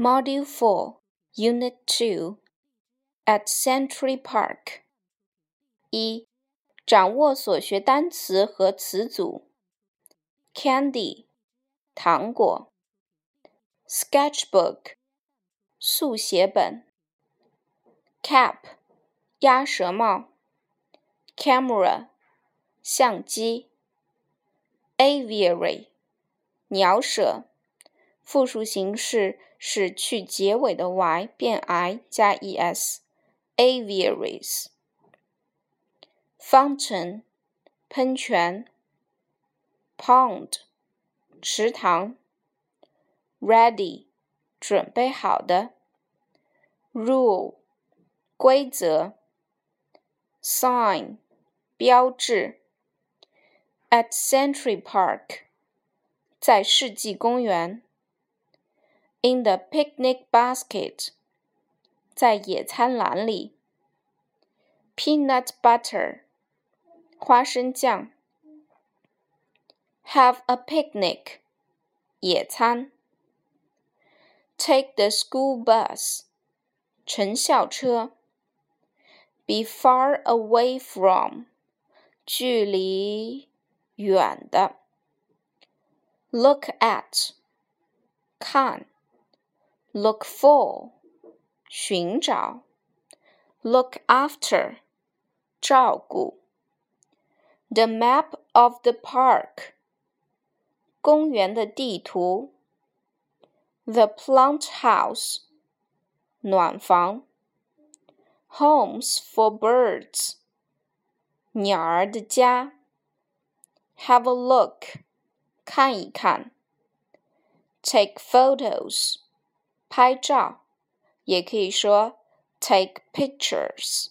Module 4, Unit 2 at Century Park. 一、掌握所学单词和词组。Candy，糖果。Sketchbook，速写本。Cap，鸭舌帽。Camera，相机。Aviary，鸟舍。复数形式是去结尾的 y 变 i 加 es。Aviaries。Fountain，喷泉。Pond，池塘。Ready，准备好的。Rule，规则。Sign，标志。At Century Park，在世纪公园。In the picnic basket，在野餐篮里。Peanut butter，花生酱。Have a picnic，野餐。Take the school bus，乘校车。Be far away from，距离远的。Look at，看。 Look for，寻找。Look after，照顾。The map of the park，公园的地图。The plant house，暖房。Homes for birds，鸟儿的家。Have a look，看一看。Take photos。 拍照，也可以说 take pictures。